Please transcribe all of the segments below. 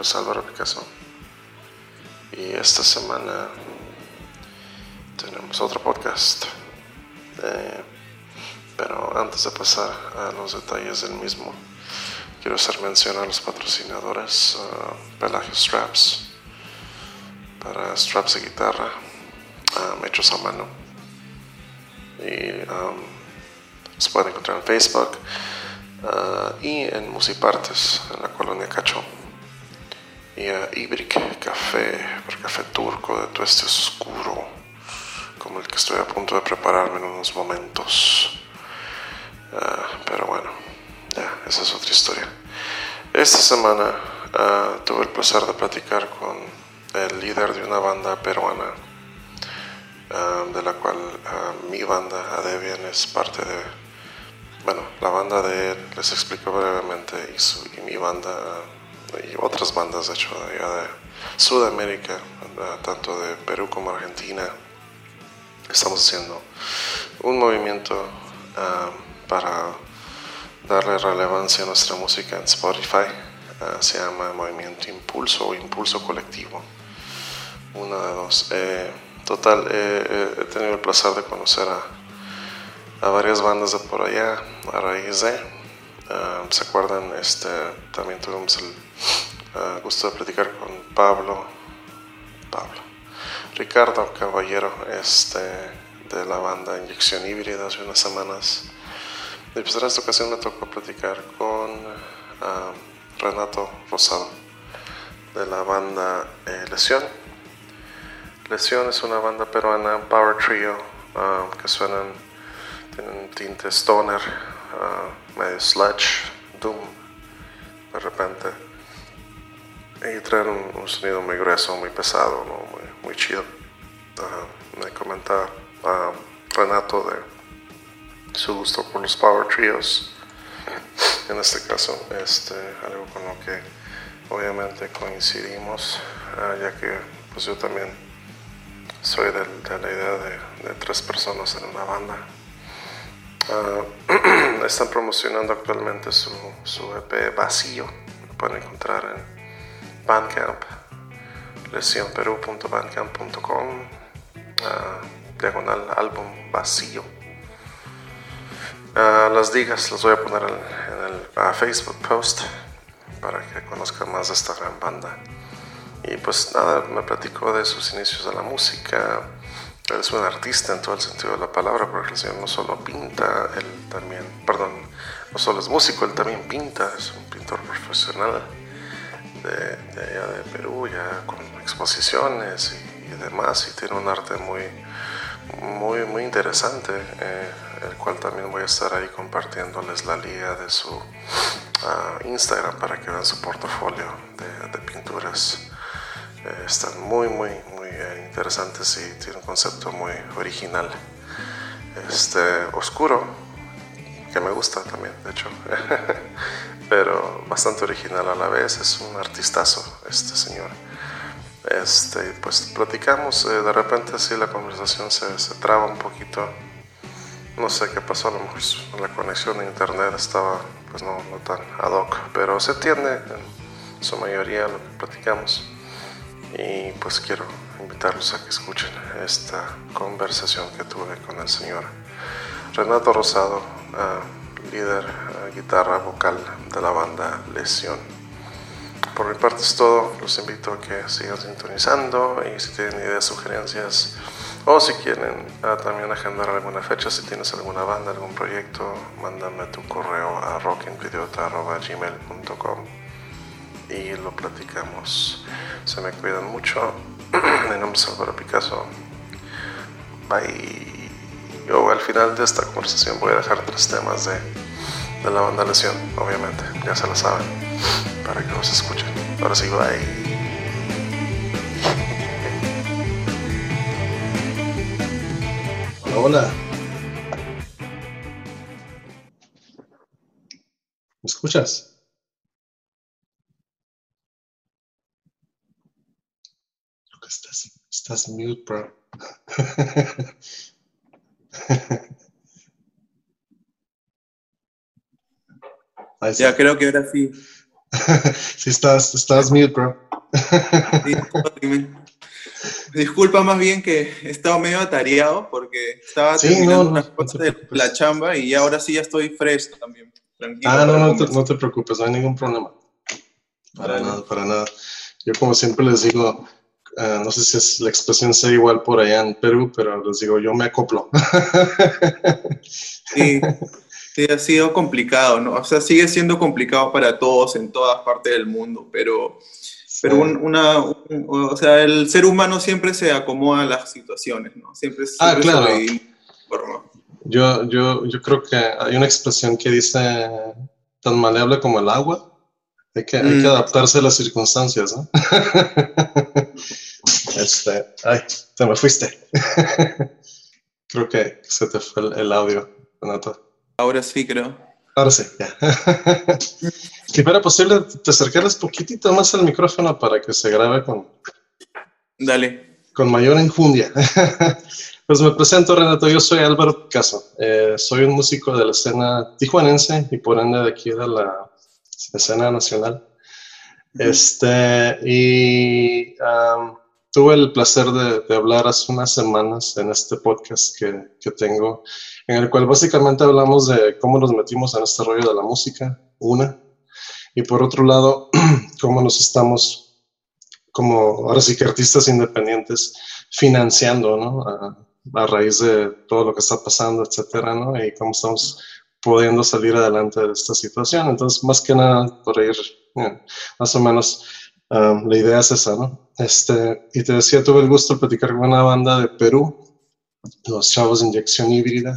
nombre Álvaro Picasso y esta semana tenemos otro podcast. Eh, pero antes de pasar a los detalles del mismo, quiero hacer mención a los patrocinadores uh, Pelagio Straps para straps de guitarra um, hechos a mano y um, se pueden encontrar en Facebook y en Musipartes, en la colonia Cacho. Y Ibrick Café, café turco de tueste oscuro, como el que estoy a punto de prepararme en unos momentos. Uh, pero bueno, ya, esa es otra historia. Esta semana uh, tuve el placer de platicar con el líder de una banda peruana, de la cual mi banda, Adebian, es parte de bueno, la banda de él, les explico brevemente, y, mi banda, y otras bandas, de hecho, de, Sudamérica, tanto de Perú como Argentina, estamos haciendo un movimiento ah, para darle relevancia a nuestra música en Spotify. Ah, se llama Movimiento Impulso o Impulso Colectivo. Una de dos. Eh, total, he tenido el placer de conocer a a varias bandas de por allá a raíz de. Ah, ¿Se acuerdan? Este, también tuvimos el ah, gusto de platicar con Pablo, Pablo, Ricardo Caballero, este, de la banda Inyección Híbrida hace unas semanas. Y pues en esta ocasión me tocó platicar con ah, Renato Rosado, de la banda eh, Lesión. Lesión es una banda peruana, Power Trio, que suenan tienen tinte stoner, uh, medio sludge, doom, de repente. Y traen un, sonido muy grueso, muy pesado, muy, muy chido. Uh, me comentaba uh, Renato de su gusto por los power trios. En este caso, este, algo con lo que obviamente coincidimos, ya que pues yo también soy de, la idea de tres personas en una banda. Ah, están promocionando actualmente su, su EP Vacío. Lo pueden encontrar en Bandcamp, lesionperú.bandcamp.com, uh, diagonal álbum Vacío. Uh, las digas las voy a poner en, el Facebook post para que conozcan más de esta gran banda. Y pues nada, me platicó de sus inicios de la música, es un artista en todo el sentido de la palabra, porque el Señor no solo pinta, él también, perdón, no solo es músico, él también pinta, es un pintor profesional de, allá de Perú, ya con exposiciones y, demás, y tiene un arte muy, muy, muy interesante, eh, el cual también voy a estar ahí compartiéndoles la liga de su ah, Instagram para que vean su portafolio de, pinturas. Eh, están muy, muy, interesantes y tiene un concepto muy original. Este, oscuro, que me gusta también, de hecho, pero bastante original a la vez, es un artistazo este señor. Este, pues platicamos, eh, de repente así la conversación se, se, traba un poquito, no sé qué pasó, a lo mejor la conexión a internet estaba pues no, no tan ad hoc, pero se entiende en su mayoría lo que platicamos. Y pues quiero invitarlos a que escuchen esta conversación que tuve con el señor Renato Rosado, líder guitarra vocal de la banda Lesión. Por mi parte es todo, los invito a que sigan sintonizando y si tienen ideas, sugerencias o si quieren también agendar alguna fecha, si tienes alguna banda, algún proyecto, mándame tu correo a rockinvideota.gmail.com y lo platicamos. Se me cuidan mucho. Mi nombre es Álvaro Picasso. Bye. Yo al final de esta conversación voy a dejar tres temas de, de la banda Lesión, obviamente, ya se lo saben, para que los escuchen. Ahora sí, bye. Hola. ¿Me escuchas? estás, estás mute, bro. Ahí Ya está. creo que ahora sí. sí, estás, estás mute, bro. Sí. Disculpa más bien que he estado medio atareado porque estaba Sí, terminando no, no, unas no te cosas de la chamba y ahora sí ya estoy fresh también. Tranquilo. Ah, no, no te, conversar. no te preocupes, no hay ningún problema. Para nada, para nada. Yo como siempre les digo, ah, no sé si es la expresión sea igual por allá en Perú, pero les digo, yo me acoplo. Sí, sí, ha sido complicado, ¿no? O sea, sigue siendo complicado para todos en todas partes del mundo, pero, pero un- una, un- o sea, el ser humano siempre se acomoda a las situaciones, ¿no? Siempre, Ah, siempre claro. Yo, yo, yo creo que hay una expresión que dice tan maleable como el agua. Hay que, hay Mm. que adaptarse a las circunstancias, ¿no? este, ay, te me fuiste. creo que se te fue el, el audio, Renato. Ahora sí, creo. Ahora sí, ya. si fuera posible, te acercaras poquitito más al micrófono para que se grabe con, Dale. con mayor enjundia. pues me presento, Renato. Yo soy Álvaro Picasso. Eh, soy un músico de la escena tijuanense y por ende de aquí de la escena nacional. Este, y am, tuve el placer de, de hablar hace unas semanas en este podcast que, que tengo, en el cual básicamente hablamos de cómo nos metimos en este rollo de la música, una, y por otro lado, cómo nos estamos, como ahora sí que artistas independientes, financiando, ¿no? A, a raíz de todo lo que está pasando, etcétera, ¿no? Y cómo estamos pudiendo salir adelante de esta situación. Entonces, más que nada, por ir, eh, más o menos, um, la idea es esa, ¿no? Este, y te decía, tuve el gusto de platicar con una banda de Perú, los chavos de Inyección Híbrida,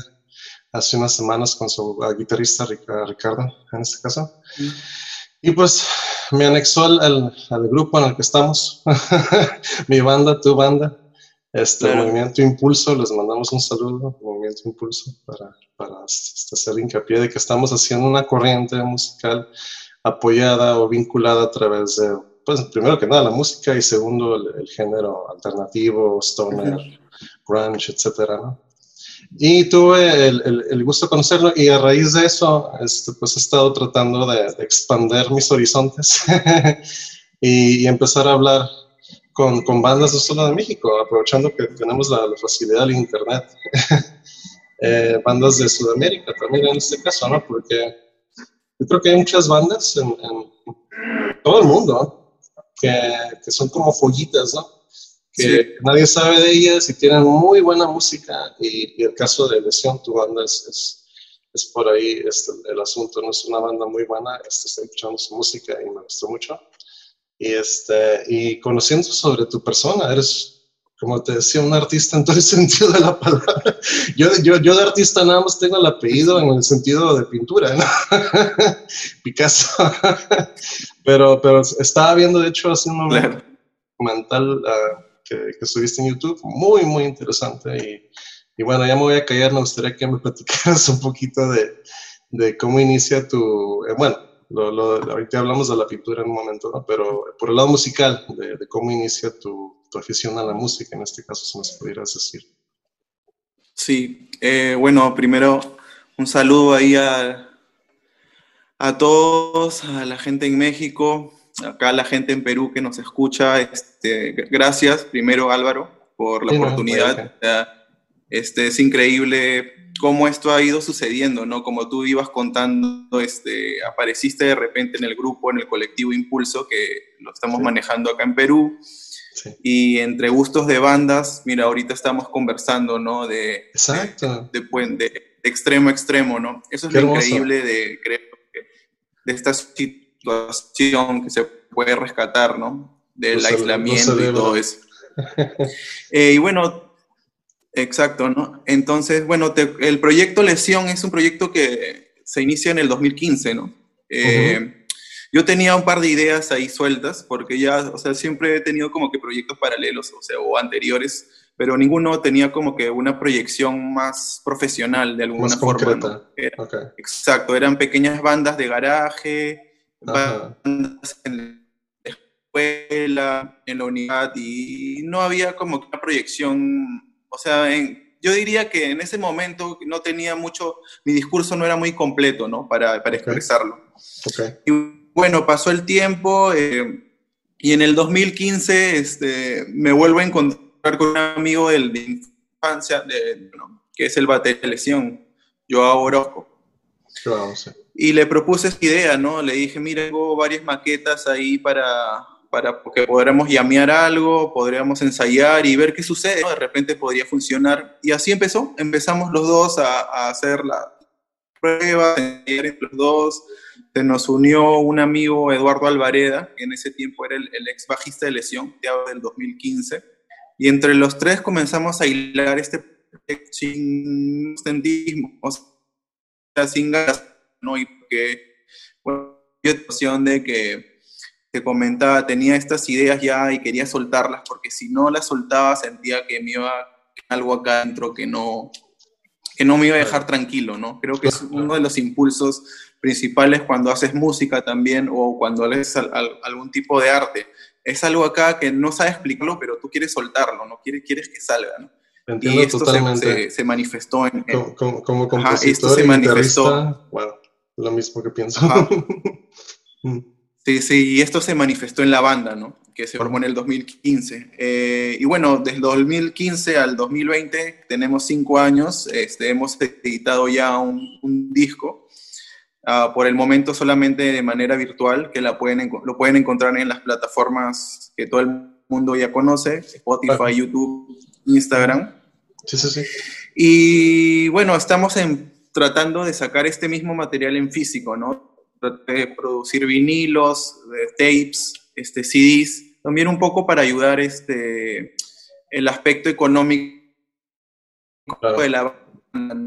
hace unas semanas con su uh, guitarrista Ric- Ricardo, en este caso. Y pues me anexó al, al, al grupo en el que estamos, mi banda, tu banda, este Claro. Movimiento Impulso, les mandamos un saludo, Movimiento Impulso, para, para este, hacer hincapié de que estamos haciendo una corriente musical apoyada o vinculada a través de, pues primero que nada la música y segundo el, el género alternativo, stoner, grunge, etcétera, ¿no? Y tuve el, el, el, gusto de conocerlo y a raíz de eso, este, pues he estado tratando de, de expander mis horizontes y, y, empezar a hablar con, con, bandas no solo de México, aprovechando que tenemos la, la facilidad del Internet. eh, bandas de Sudamérica también en este caso, ¿no? Porque yo creo que hay muchas bandas en, en todo el mundo que, que son como follitas, ¿no? Que sí. nadie sabe de ellas y tienen muy buena música y, y el caso de Lesión, tu banda es, es, es por ahí este, el asunto, no es una banda muy buena, este, estoy escuchando su música y me gustó mucho y, este, y conociendo sobre tu persona, eres, como te decía, un artista en todo el sentido de la palabra. Yo, yo, yo de artista nada más tengo el apellido en el sentido de pintura, ¿no? Picasso. pero, pero estaba viendo, de hecho, hace un claro. documental uh, que, que, subiste en YouTube, muy, muy interesante. Y, y, bueno, ya me voy a callar, me gustaría que me platicaras un poquito de, de cómo inicia tu, eh, bueno, lo, lo, ahorita hablamos de la pintura en un momento, ¿no? pero por el lado musical, de, de cómo inicia tu, tu, afición a la música, en este caso, si nos pudieras decir. Sí, eh, bueno, primero un saludo ahí a, a todos, a la gente en México, acá la gente en Perú que nos escucha, este, gracias primero Álvaro por la sí, oportunidad. No, este, es increíble cómo esto ha ido sucediendo, ¿no? Como tú ibas contando, este, apareciste de repente en el grupo, en el colectivo Impulso, que lo estamos sí. manejando acá en Perú. Sí. Y entre gustos de bandas, mira, ahorita estamos conversando, ¿no? De, Exacto. De, de, de, extremo a extremo, ¿no? Eso es Qué lo hermoso. increíble de, creo, de esta situación que se puede rescatar, ¿no? Del no aislamiento no y todo eso. eh, y bueno, exacto, ¿no? Entonces, bueno, te, el proyecto Lesión es un proyecto que se inicia en el 2015, ¿no? Eh, uh -huh. Yo tenía un par de ideas ahí sueltas, porque ya, o sea, siempre he tenido como que proyectos paralelos, o sea, o anteriores, pero ninguno tenía como que una proyección más profesional de alguna más forma. ¿no? Era, okay. Exacto, eran pequeñas bandas de garaje, Ajá. bandas en la escuela, en la unidad, y no había como que una proyección, o sea, en, yo diría que en ese momento no tenía mucho, mi discurso no era muy completo, ¿no? Para, para expresarlo. Y bueno, pasó el tiempo eh, y en el 2015 este, me vuelvo a encontrar con un amigo del, de infancia, de, que es el batería de lesión, Joao Orozco. Y le propuse esta idea, ¿no? Le dije, mira, tengo varias maquetas ahí para, para que podamos llamear algo, podríamos ensayar y ver qué sucede, De repente podría funcionar. Y así empezó, empezamos los dos a, a hacer la prueba, entre los dos. Se nos unió un amigo, Eduardo Alvareda, que en ese tiempo era el, ex bajista de Lesión, ya del 2015. Y entre los tres comenzamos a hilar este sin ostentismo, o sea, sin ganas, ¿no? Y porque, bueno, situación de que te comentaba, tenía estas ideas ya y quería soltarlas, porque si no las soltaba sentía que me iba algo acá dentro que no, que no me iba a dejar tranquilo, ¿no? Creo que es uno de los impulsos principales cuando haces música también o cuando haces algún tipo de arte. Es algo acá que no sabes explicarlo, pero tú quieres soltarlo, ¿no? Quieres, quieres que salga, ¿no? Entiendo y esto totalmente. Se, manifestó en... como, como, compositor esto se manifestó. Bueno, lo mismo que pienso. Mm. sí, sí, y esto se manifestó en la banda, ¿no? Que se formó en el 2015. Eh, y bueno, desde el 2015 al 2020 tenemos cinco años, este, hemos editado ya un, un disco, uh, por el momento solamente de manera virtual, que la pueden, lo pueden encontrar en las plataformas que todo el mundo ya conoce, Spotify, YouTube, Instagram. Sí, sí, sí. Y bueno, estamos en, tratando de sacar este mismo material en físico, ¿no? De producir vinilos, de tapes, este, CDs, también un poco para ayudar este, el aspecto económico de la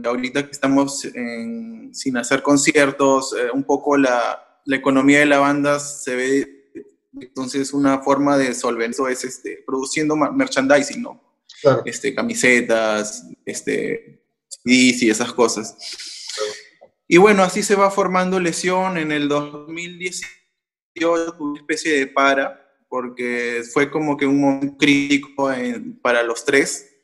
ahorita que estamos sin hacer conciertos, eh, un poco la, la, economía de la banda se ve, entonces una forma de solventar es este, produciendo merchandising, ¿no? Este, camisetas, este, CDs y esas cosas. Y bueno, así se va formando Lesión. En el 2018 una especie de para, porque fue como que un momento crítico para los tres.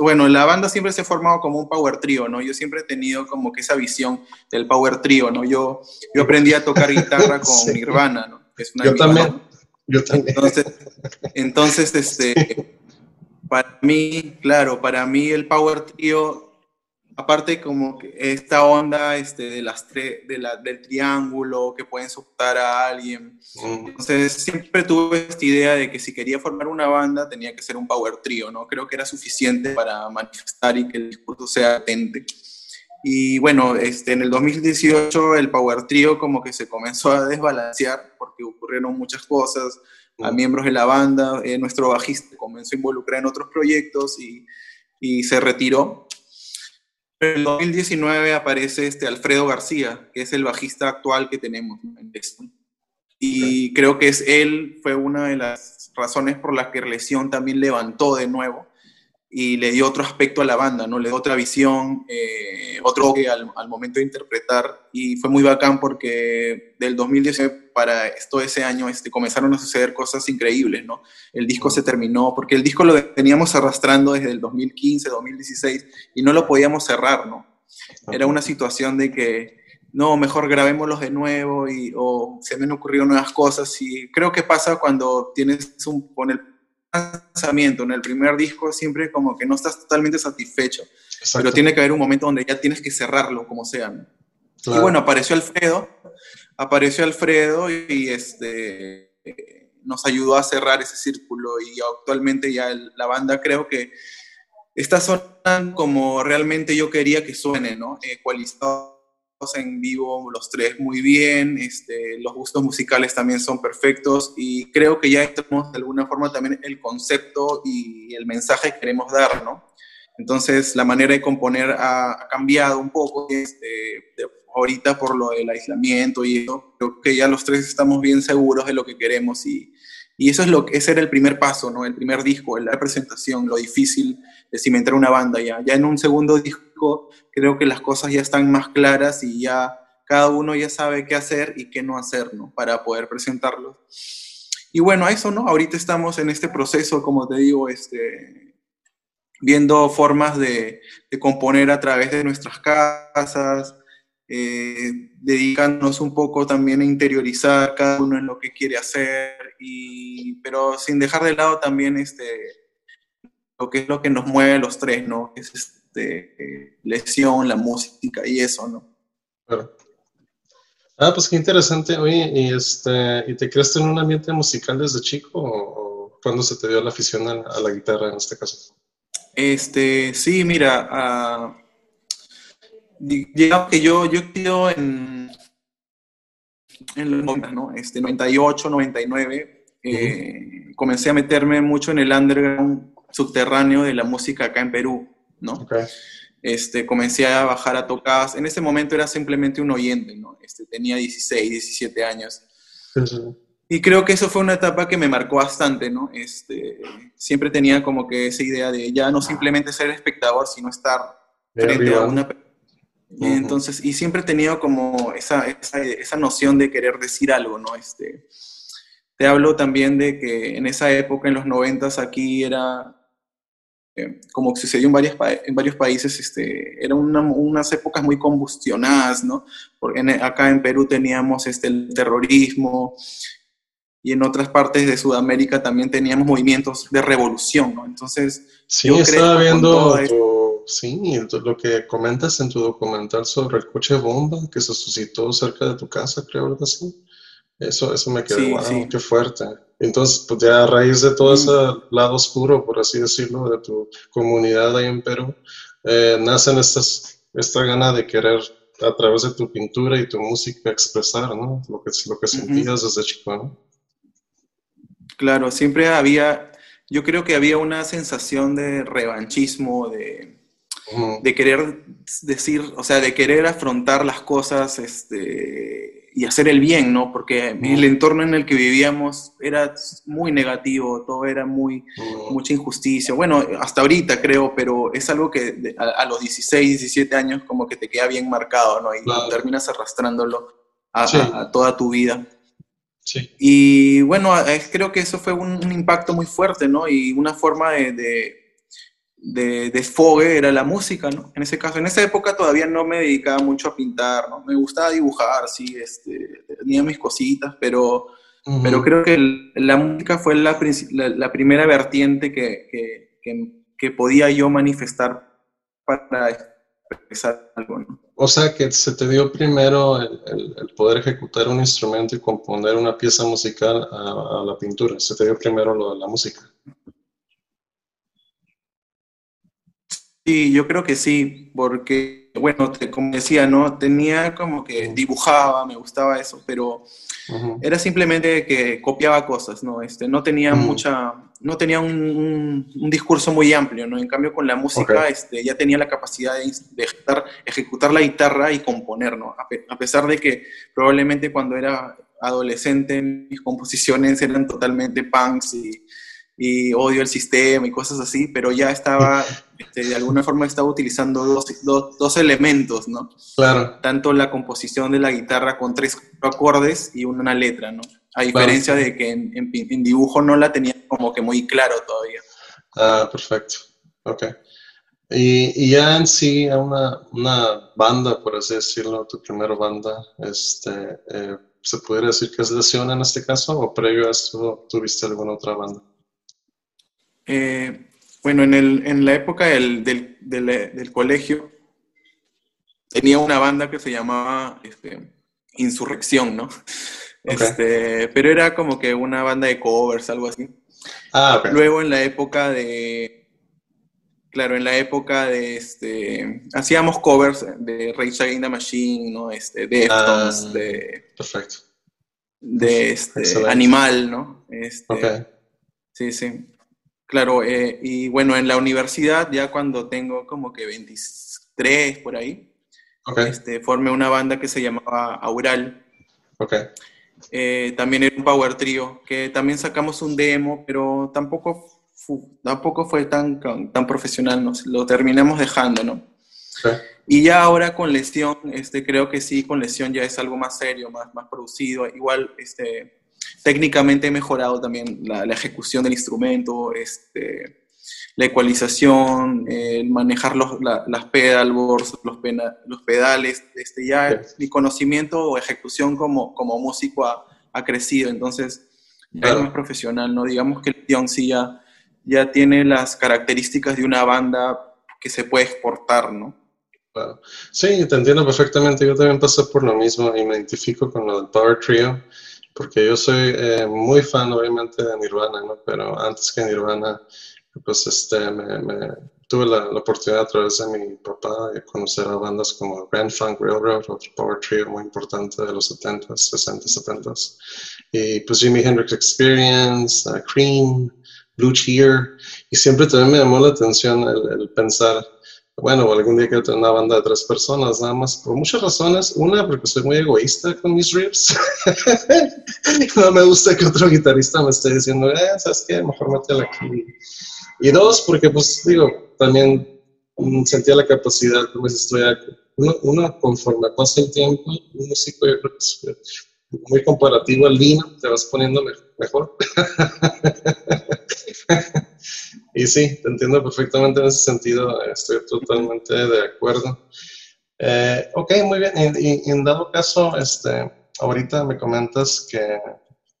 bueno, la banda siempre se ha formado como un power trio, ¿no? Yo siempre he tenido como que esa visión del power trio, ¿no? Yo, yo aprendí a tocar guitarra con Nirvana, ¿no? yo también. Yo también. Entonces, entonces este, para mí, claro, para mí el Power Trio, aparte como que esta onda este, de las de del triángulo que pueden soportar a alguien. Entonces siempre tuve esta idea de que si quería formar una banda tenía que ser un Power Trio, ¿no? Creo que era suficiente para manifestar y que el discurso sea atente. Y bueno, este, en el 2018 el Power Trio como que se comenzó a desbalancear porque ocurrieron muchas cosas a miembros de la banda. Eh, nuestro bajista comenzó a involucrar en otros proyectos y, y se retiró. En el 2019 aparece este Alfredo García, que es el bajista actual que tenemos. Y creo que es él, fue una de las razones por las que Lesión también levantó de nuevo y le dio otro aspecto a la banda, ¿no? Le dio otra visión, eh, otro que al, al, momento de interpretar y fue muy bacán porque del 2019 para esto ese año este, comenzaron a suceder cosas increíbles, ¿no? El disco se terminó porque el disco lo teníamos arrastrando desde el 2015, 2016 y no lo podíamos cerrar, ¿no? Era una situación de que no, mejor grabémoslos de nuevo y, o se me han ocurrido nuevas cosas y creo que pasa cuando tienes un, con el lanzamiento, en el primer disco, siempre como que no estás totalmente satisfecho. Pero tiene que haber un momento donde ya tienes que cerrarlo, como sea. Y bueno, apareció Alfredo, apareció Alfredo y, este, nos ayudó a cerrar ese círculo y actualmente ya la banda creo que está sonando como realmente yo quería que suene, ¿no? Ecualizado en vivo los tres muy bien, este, los gustos musicales también son perfectos y creo que ya tenemos de alguna forma también el concepto y el mensaje que queremos dar, ¿no? Entonces la manera de componer ha, cambiado un poco, este, ahorita por lo del aislamiento y eso, creo que ya los tres estamos bien seguros de lo que queremos y, y eso es lo ese era el primer paso, ¿no? El primer disco, la presentación, lo difícil de cimentar una banda ya. Ya en un segundo disco creo que las cosas ya están más claras y ya cada uno ya sabe qué hacer y qué no hacer, ¿no? Para poder presentarlo. Y bueno, eso, ¿no? Ahorita estamos en este proceso, como te digo, este, viendo formas de, de componer a través de nuestras casas, eh, dedicándonos un poco también a interiorizar cada uno en lo que quiere hacer, y, pero sin dejar de lado también este, lo que es lo que nos mueve a los tres, ¿no? Es este, lesión, la música y eso, ¿no? Claro. Ah, pues qué interesante. Oye, ¿y, este, ¿y te creaste en un ambiente musical desde chico o, cuándo se te dio la afición a, la guitarra en este caso? Este, sí, mira, uh, digamos que yo, yo quiero en, en los 90, ¿no? Este, 98, 99, eh, comencé a meterme mucho en el underground subterráneo de la música acá en Perú, ¿no? Okay. Este, comencé a bajar a tocadas. En ese momento era simplemente un oyente, ¿no? Este, tenía 16, 17 años. Y creo que eso fue una etapa que me marcó bastante, ¿no? Este, siempre tenía como que esa idea de ya no simplemente ser espectador, sino estar frente a una y entonces, y siempre he tenido como esa, esa, esa, noción de querer decir algo, ¿no? Este, te hablo también de que en esa época, en los noventas, aquí era, eh, como sucedió en, varias, en varios países, este, eran una, unas épocas muy combustionadas, ¿no? Porque acá en Perú teníamos este, el terrorismo y en otras partes de Sudamérica también teníamos movimientos de revolución, ¿no? Entonces, sí, yo estaba viendo tu, sí, lo que comentas en tu documental sobre el coche bomba que se suscitó cerca de tu casa, creo, algo así. Eso, eso me quedó, wow, qué fuerte. Entonces, pues ya a raíz de todo ese lado oscuro, por así decirlo, de tu comunidad ahí en Perú, eh, nacen estas, esta gana de querer a través de tu pintura y tu música expresar, ¿no? Lo que, lo que sentías desde chico, ¿no? Claro, siempre había, yo creo que había una sensación de revanchismo, de, de querer decir, o sea, de querer afrontar las cosas, este, y hacer el bien, ¿no? Porque el entorno en el que vivíamos era muy negativo, todo era muy, mucha injusticia. Bueno, hasta ahorita creo, pero es algo que a, los 16, 17 años como que te queda bien marcado, ¿no? Y terminas arrastrándolo a, toda tu vida. Sí. Y bueno, creo que eso fue un, impacto muy fuerte, ¿no? Y una forma de de desfogue era la música, ¿no? En ese caso, en esa época todavía no me dedicaba mucho a pintar, ¿no? Me gustaba dibujar, sí, este, tenía mis cositas, pero, pero creo que la música fue la, la, primera vertiente que, que, que, podía yo manifestar para expresar algo, ¿no? O sea, que se te dio primero el, el, poder ejecutar un instrumento y componer una pieza musical a, a la pintura, se te dio primero lo de la música. Sí, yo creo que sí, porque, bueno, como decía, ¿no? Tenía como que dibujaba, me gustaba eso, pero era simplemente que copiaba cosas, ¿no? Este, no tenía mucha, no tenía un, discurso muy amplio, ¿no? En cambio, con la música este, ya tenía la capacidad de, ejecutar, la guitarra y componer, ¿no? A, pesar de que probablemente cuando era adolescente mis composiciones eran totalmente punks y y odio el sistema y cosas así, pero ya estaba, este, de alguna forma estaba utilizando dos, dos, elementos, ¿no? Claro. Tanto la composición de la guitarra con tres acordes y una letra, ¿no? A diferencia de que en, en, dibujo no la tenía como que muy claro todavía. Ah, perfecto. Ok. Y, y ya en sí, una, una, banda, por así decirlo, tu primera banda, este, eh, ¿se podría decir que es Lesión en este caso? ¿O previo a eso tuviste alguna otra banda? Eh, bueno, en, el, en, la época del, del, del, colegio tenía una banda que se llamaba este, Insurrección, ¿no? Este, pero era como que una banda de covers, algo así. Ah, Luego en la época de, claro, en la época de, este, hacíamos covers de Rage Against the Machine, ¿no? Este, de ah, de... Perfecto. De este, Animal, ¿no? Este, Sí, sí. Claro, eh, y bueno, en la universidad, ya cuando tengo como que 23 por ahí, este, formé una banda que se llamaba Aural. Okay. Eh, también era un power trio, que también sacamos un demo, pero tampoco, tampoco fue tan, tan profesional, nos lo terminamos dejando, ¿no? Y ya ahora con lesión, este, creo que sí, con lesión ya es algo más serio, más, más producido. Igual, este, técnicamente he mejorado también la, ejecución del instrumento, este, la ecualización, manejar los, las pedalboards, los, los pedales, este, ya mi conocimiento o ejecución como, como músico ha, ha crecido, entonces ya es más profesional, ¿no? Digamos que el Tion sí ya, ya tiene las características de una banda que se puede exportar, ¿no? Sí, te entiendo perfectamente. Yo también pasé por lo mismo y me identifico con lo del Power Trio, porque yo soy eh, muy fan, obviamente, de Nirvana, ¿no? Pero antes que Nirvana, pues este, me, tuve la, oportunidad a través de mi papá de conocer a bandas como Grand Funk Railroad, otro Power Trio muy importante de los 70s, 60s, 70s. Y pues Jimi Hendrix Experience, uh, Cream, Blue Cheer. Y siempre también me llamó la atención el, el pensar bueno, algún día quiero tener una banda de tres personas, nada más, por muchas razones. Una, porque soy muy egoísta con mis riffs. no me gusta que otro guitarrista me esté diciendo, eh, ¿sabes qué? Mejor métela aquí. Y dos, porque, pues, digo, también sentía la capacidad, como dices, estoy uno, conforme pasa el tiempo, un músico, yo creo que muy comparativo al vino, te vas poniendo mejor. y sí, te entiendo perfectamente en ese sentido, estoy totalmente de acuerdo. Eh, ok, muy bien. Y, en dado caso, este, ahorita me comentas que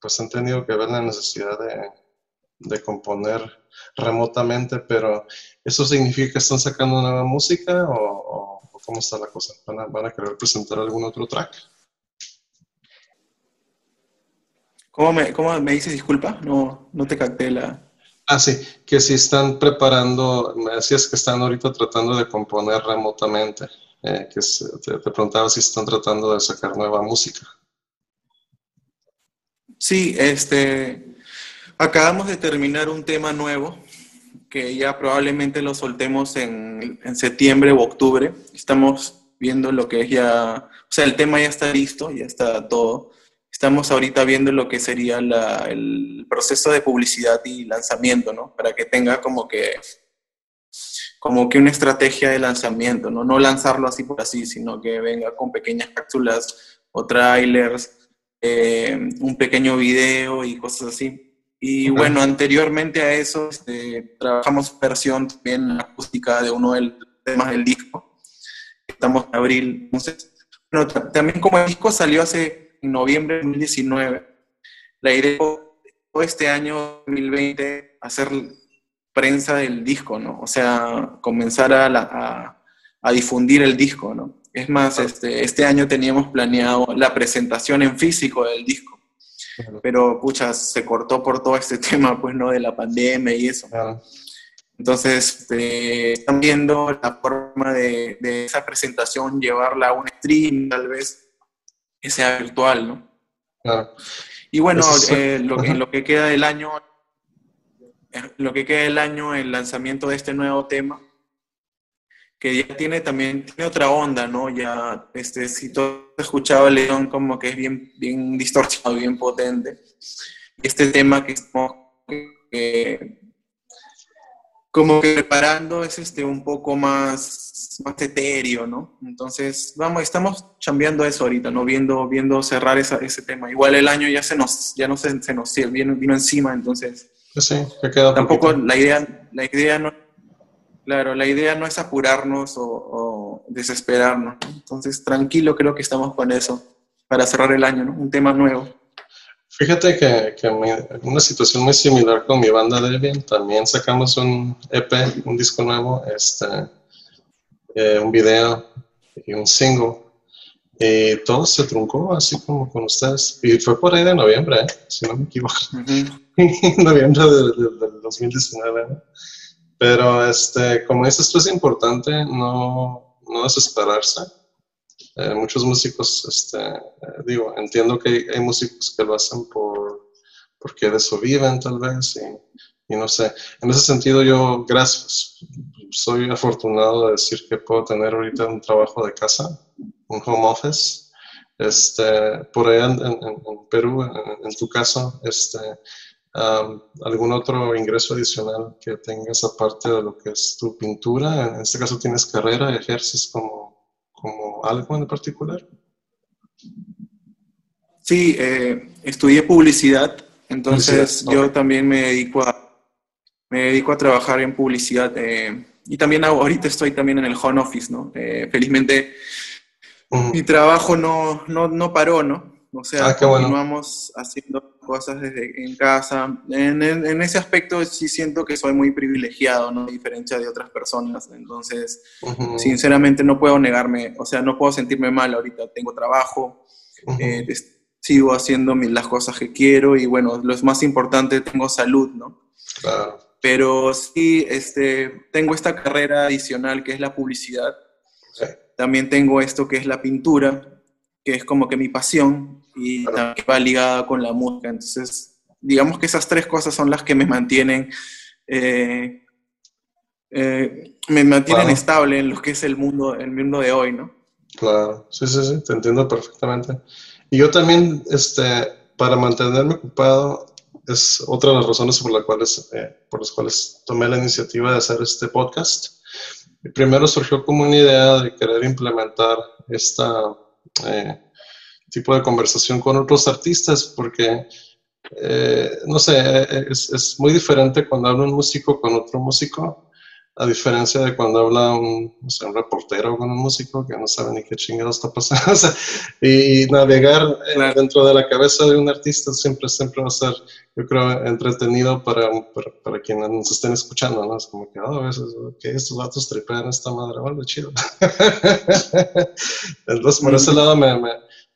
pues han tenido que ver la necesidad de, de componer remotamente, pero ¿eso significa que están sacando nueva música o, cómo está la cosa? ¿Van a, ¿Van a querer presentar algún otro track? ¿Cómo me, cómo me dices disculpa? No, no te capté la... Ah, sí, que si están preparando, me decías que están ahorita tratando de componer remotamente, eh, que te, preguntaba si están tratando de sacar nueva música. Sí, este, acabamos de terminar un tema nuevo que ya probablemente lo soltemos en, en septiembre o octubre. Estamos viendo lo que es ya, o sea, el tema ya está listo, ya está todo estamos ahorita viendo lo que sería el proceso de publicidad y lanzamiento, ¿no? Para que tenga como que, como que una estrategia de lanzamiento, ¿no? No lanzarlo así por así, sino que venga con pequeñas cápsulas o trailers, eh, un pequeño video y cosas así. Y bueno, anteriormente a eso, este, trabajamos versión también acústica de uno de los temas del disco. Estamos en abril. Entonces, bueno, también como el disco salió hace en noviembre de 2019. La idea este año 2020 hacer prensa del disco, ¿no? O sea, comenzar a, a, difundir el disco, ¿no? Es más, este, este año teníamos planeado la presentación en físico del disco, pero pucha, se cortó por todo este tema, pues, ¿no? De la pandemia y eso. Entonces, este, están viendo la forma de, de, esa presentación, llevarla a un stream, tal vez, sea virtual, ¿no? Claro. Y bueno, eh, lo, que, lo que queda del año, eh, lo que queda del año, el lanzamiento de este nuevo tema, que ya tiene también, tiene otra onda, ¿no? Ya, este, si todo escuchaba León como que es bien, bien distorsionado, bien potente. Este tema que estamos como que preparando es este un poco más, más etéreo, ¿no? Entonces, vamos, estamos chambeando eso ahorita, ¿no? Viendo, viendo cerrar esa, ese tema. Igual el año ya se nos, ya no se, se nos vino, vino encima, entonces. Pues sí, ha quedado Tampoco la idea, la idea no, claro, la idea no es apurarnos o, o desesperarnos. Entonces, tranquilo, creo que estamos con eso para cerrar el año, ¿no? Un tema nuevo. Fíjate que, que una situación muy similar con mi banda Debian, también sacamos un EP, un disco nuevo, este, eh, un video y un single. Y todo se truncó así como con ustedes. Y fue por ahí de noviembre, ¿eh? si no me equivoco. noviembre del 2019. Pero este, como dices, esto es importante no, no desesperarse eh, muchos músicos, este, eh, digo, entiendo que hay, músicos que lo hacen por, porque de eso viven tal vez y, no sé. En ese sentido yo, gracias, soy afortunado de decir que puedo tener ahorita un trabajo de casa, un home office. Este, por allá en, Perú, en, tu caso, este, algún otro ingreso adicional que tengas aparte de lo que es tu pintura. En este caso tienes carrera, ejerces como como algo en particular? Sí, eh, estudié publicidad, entonces yo también me dedico a, me dedico a trabajar en publicidad eh, y también ahorita estoy también en el home office, ¿no? Eh, felizmente mi trabajo no, no, no, paró, ¿no? O sea, ah, continuamos haciendo cosas desde en casa. En, en, ese aspecto sí siento que soy muy privilegiado, ¿no? A diferencia de otras personas. Entonces, sinceramente no puedo negarme, o sea, no puedo sentirme mal ahorita. Tengo trabajo, eh, sigo haciendo las cosas que quiero y bueno, lo más importante, tengo salud, ¿no? Claro. Pero sí, este, tengo esta carrera adicional que es la publicidad. También tengo esto que es la pintura, que es como que mi pasión y también va ligada con la música. Entonces, digamos que esas tres cosas son las que me mantienen, eh, eh, me mantienen estable en lo que es el mundo, el mundo de hoy, ¿no? Claro, sí, sí, sí, te entiendo perfectamente. Y yo también, este, para mantenerme ocupado, es otra de las razones por las cuales, eh, por las cuales tomé la iniciativa de hacer este podcast. primero surgió como una idea de querer implementar este tipo de conversación con otros artistas, porque, eh, no sé, es, es, muy diferente cuando habla un músico con otro músico a diferencia de cuando habla un, un reportero con un músico que no sabe ni qué chingado está pasando. y navegar eh, dentro de la cabeza de un artista siempre, siempre va a ser, yo creo, entretenido para, para, quienes nos estén escuchando, ¿no? Es como que, oh, a veces, que estos datos tripean esta madre, bueno, chido. Entonces, por ese lado me,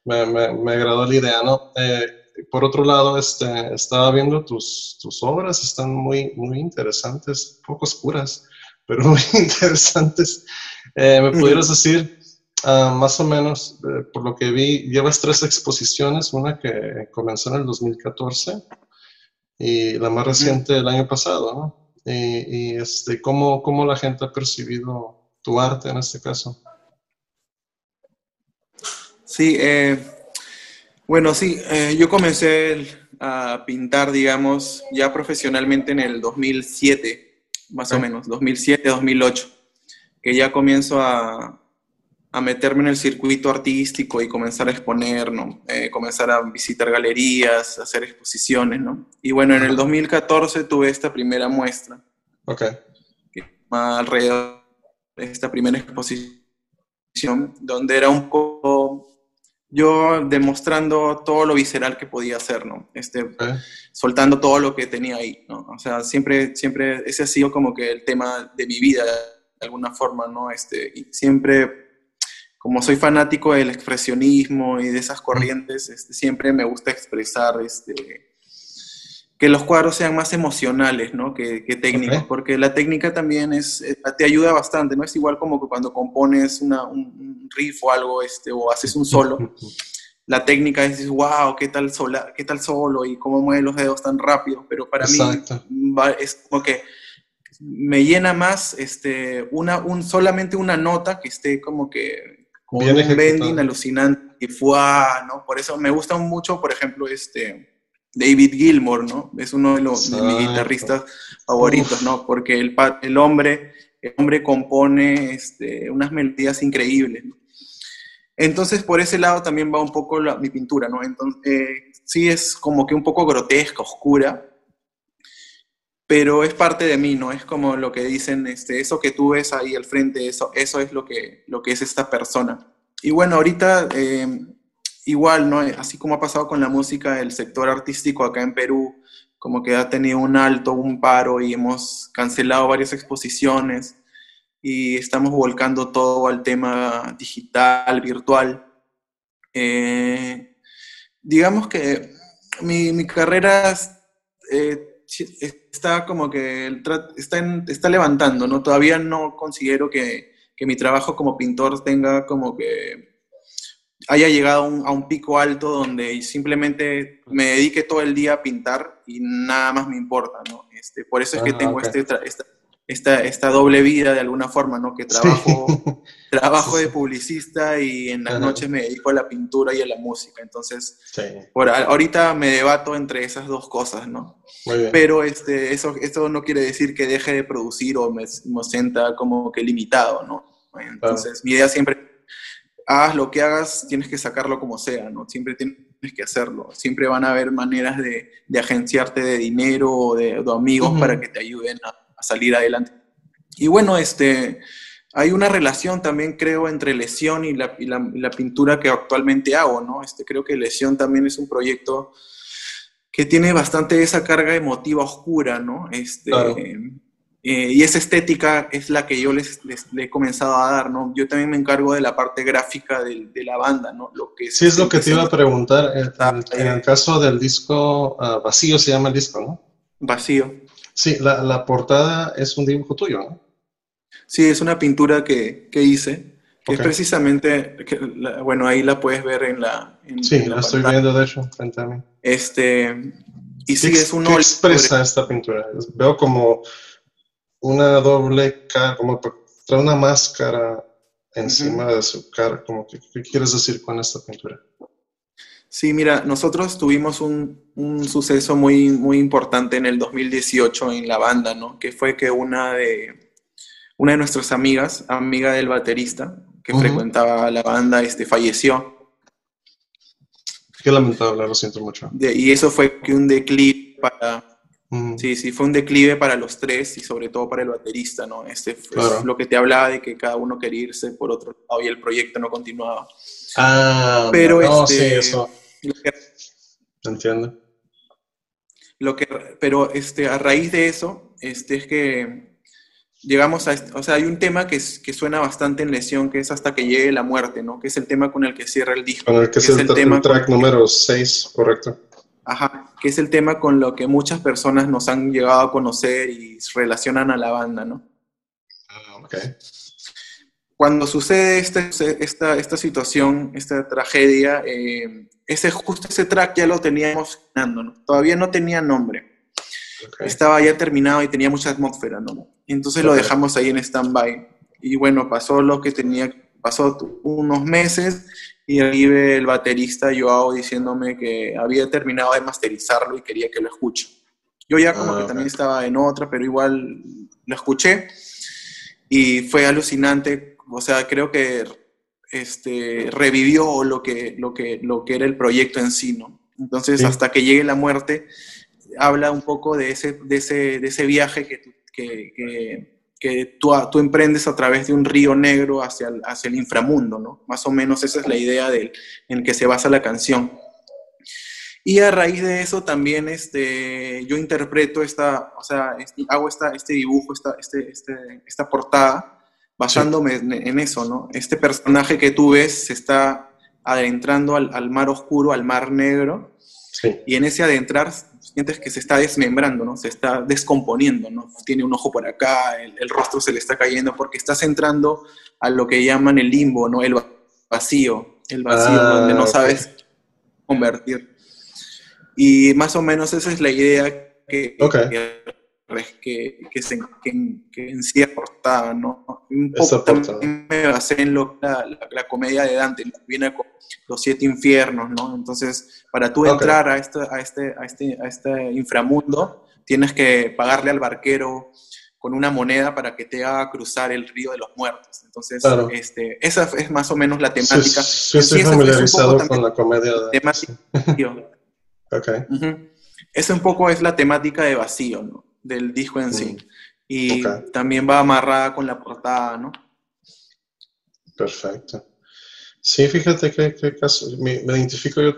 me, me, me, agradó la idea, ¿no? Eh, por otro lado, este, estaba viendo tus, tus obras, están muy, muy interesantes, poco oscuras pero muy interesantes. Eh, ¿Me pudieras decir, ah, más o menos, eh, por lo que vi, llevas tres exposiciones, una que comenzó en el 2014 y la más reciente el año pasado, ¿no? Y, este, ¿cómo, ¿cómo, la gente ha percibido tu arte en este caso? Sí, eh, bueno, sí, yo comencé a pintar, digamos, ya profesionalmente en el 2007 más o menos, 2007, 2008, que ya comienzo a, a, meterme en el circuito artístico y comenzar a exponer, ¿no? Eh, comenzar a visitar galerías, hacer exposiciones, ¿no? Y bueno, en el 2014 tuve esta primera muestra. Ok. Alrededor de esta primera exposición, donde era un poco yo demostrando todo lo visceral que podía hacer, ¿no? Este, Soltando todo lo que tenía ahí, ¿no? O sea, siempre, siempre, ese ha sido como que el tema de mi vida, de alguna forma, ¿no? Este, y siempre, como soy fanático del expresionismo y de esas corrientes, este, siempre me gusta expresar, este, que los cuadros sean más emocionales, ¿no? Que, técnicos, porque la técnica también es, eh, te ayuda bastante, ¿no? Es igual como que cuando compones una, un, riff o algo, este, o haces un solo, la técnica es, wow, qué tal, sola, qué tal solo y cómo mueve los dedos tan rápido, pero para mí es como que me llena más este, una, un, solamente una nota que esté como que con un bending alucinante y fuá, ¿no? Por eso me gusta mucho, por ejemplo, este David Gilmour, ¿no? Es uno de, los, de mis guitarristas favoritos, ¿no? Porque el, el, hombre, el hombre compone este, unas melodías increíbles, ¿no? Entonces, por ese lado también va un poco mi pintura, ¿no? Entonces, eh, sí es como que un poco grotesca, oscura, pero es parte de mí, ¿no? Es como lo que dicen, este, eso que tú ves ahí al frente, eso, eso es lo que, lo que es esta persona. Y bueno, ahorita... Eh, igual, ¿no? Así como ha pasado con la música, el sector artístico acá en Perú, como que ha tenido un alto, un paro y hemos cancelado varias exposiciones y estamos volcando todo al tema digital, virtual. Eh, digamos que mi, mi carrera eh, está como que está, está levantando, ¿no? Todavía no considero que, que mi trabajo como pintor tenga como que haya llegado a un, pico alto donde simplemente me dedique todo el día a pintar y nada más me importa, ¿no? Este, por eso es que ah, tengo este, esta, esta, doble vida de alguna forma, ¿no? Que trabajo, trabajo de publicista y en las noches me dedico a la pintura y a la música. Entonces, por, ahorita me debato entre esas dos cosas, ¿no? Pero este, eso, esto no quiere decir que deje de producir o me, me sienta como que limitado, ¿no? Entonces, mi idea siempre haz lo que hagas, tienes que sacarlo como sea, ¿no? Siempre tienes que hacerlo. Siempre van a haber maneras de, de agenciarte de dinero o de, amigos para que te ayuden a, salir adelante. Y bueno, este, hay una relación también, creo, entre Lesión y la, y la, pintura que actualmente hago, ¿no? Este, creo que Lesión también es un proyecto que tiene bastante esa carga emotiva oscura, ¿no? Este, eh, y esa estética es la que yo les, he comenzado a dar, ¿no? Yo también me encargo de la parte gráfica de, de la banda, ¿no? Lo que sí, es lo que te iba a preguntar. En, el caso del disco uh, Vacío se llama el disco, ¿no? Vacío. Sí, la, la, portada es un dibujo tuyo, ¿no? Sí, es una pintura que, que hice, que es precisamente, que, bueno, ahí la puedes ver en la... sí, la, estoy viendo de hecho, frente a mí. Este, y sí, es un... ¿Qué expresa esta pintura? Veo como una doble cara, como trae una máscara encima de su cara, como que, ¿qué quieres decir con esta pintura? Sí, mira, nosotros tuvimos un, un, suceso muy, muy importante en el 2018 en la banda, ¿no? Que fue que una de, una de nuestras amigas, amiga del baterista, que frecuentaba la banda, este, falleció. Qué lamentable, lo siento mucho. y eso fue que un declive para, Sí, sí, fue un declive para los tres y sobre todo para el baterista, ¿no? Este fue lo que te hablaba de que cada uno quería irse por otro lado y el proyecto no continuaba. Ah, pero no, este, sí, eso. Entiendo. Lo que, pero este, a raíz de eso, este, es que llegamos a, o sea, hay un tema que, que suena bastante en lesión, que es hasta que llegue la muerte, ¿no? Que es el tema con el que cierra el disco. Con el que, es, el, tema track número 6, correcto. Ajá, que es el tema con lo que muchas personas nos han llegado a conocer y relacionan a la banda, ¿no? Ah, ok. Cuando sucede esta, esta, esta situación, esta tragedia, eh, ese, justo ese track ya lo teníamos ¿no? Todavía no tenía nombre. Estaba ya terminado y tenía mucha atmósfera, ¿no? Entonces lo dejamos ahí en stand-by. Y bueno, pasó lo que tenía, pasó unos meses y ve el baterista Joao diciéndome que había terminado de masterizarlo y quería que lo escuche. Yo ya como que ah, también estaba en otra, pero igual lo escuché y fue alucinante. O sea, creo que este, revivió lo que, lo, que, lo que era el proyecto en sí, ¿no? Entonces, hasta que llegue la muerte, habla un poco de ese, de ese, de ese viaje que, que, que tú, tú, emprendes a través de un río negro hacia el, hacia el inframundo, ¿no? Más o menos esa es la idea del, en que se basa la canción. Y a raíz de eso también este, yo interpreto esta, o sea, hago esta, este dibujo, esta, este, este, esta portada, basándome en, eso, ¿no? Este personaje que tú ves se está adentrando al, al mar oscuro, al mar negro, sí. y en ese adentrar sientes que se está desmembrando, ¿no? Se está descomponiendo, ¿no? Tiene un ojo por acá, el, rostro se le está cayendo porque estás entrando a lo que llaman el limbo, ¿no? El vacío, el vacío ah, donde no sabes convertir. Y más o menos esa es la idea que, que, que, se, que, en sí aportaba, ¿no? Un poco también me basé en lo, la, la, comedia de Dante, viene con los siete infiernos, ¿no? Entonces, para tú entrar a este, a, este, a, este, a este inframundo, tienes que pagarle al barquero con una moneda para que te haga cruzar el río de los muertos. Entonces, este, esa es más o menos la temática. Sí, estoy familiarizado con la comedia de... Temática, okay. Esa un poco es la temática de vacío, ¿no? Del disco en sí. Mm. Y también va amarrada con la portada, ¿no? Perfecto. Sí, fíjate que, caso, me, identifico yo,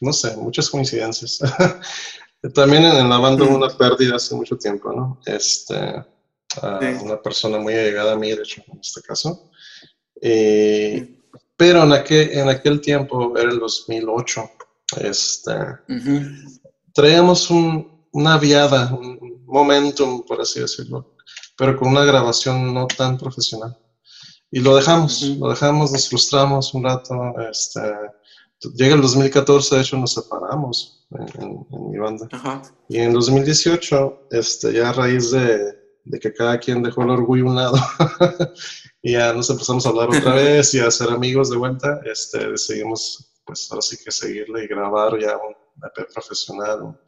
no sé, muchas coincidencias. También en la banda hubo una pérdida hace mucho tiempo, ¿no? Este, Una persona muy allegada a mí, de hecho, en este caso. Pero en aquel, en aquel tiempo, era el 2008, este, traíamos un, una viada, un, momentum, por así decirlo, pero con una grabación no tan profesional. Y lo dejamos, lo dejamos, nos frustramos un rato. Este, llega el 2014, de hecho, nos separamos en, mi banda. Y en 2018, este, ya a raíz de, de, que cada quien dejó el orgullo a un lado, y ya nos empezamos a hablar otra vez y a ser amigos de vuelta, este, decidimos, pues ahora sí que seguirle y grabar ya un EP profesional, un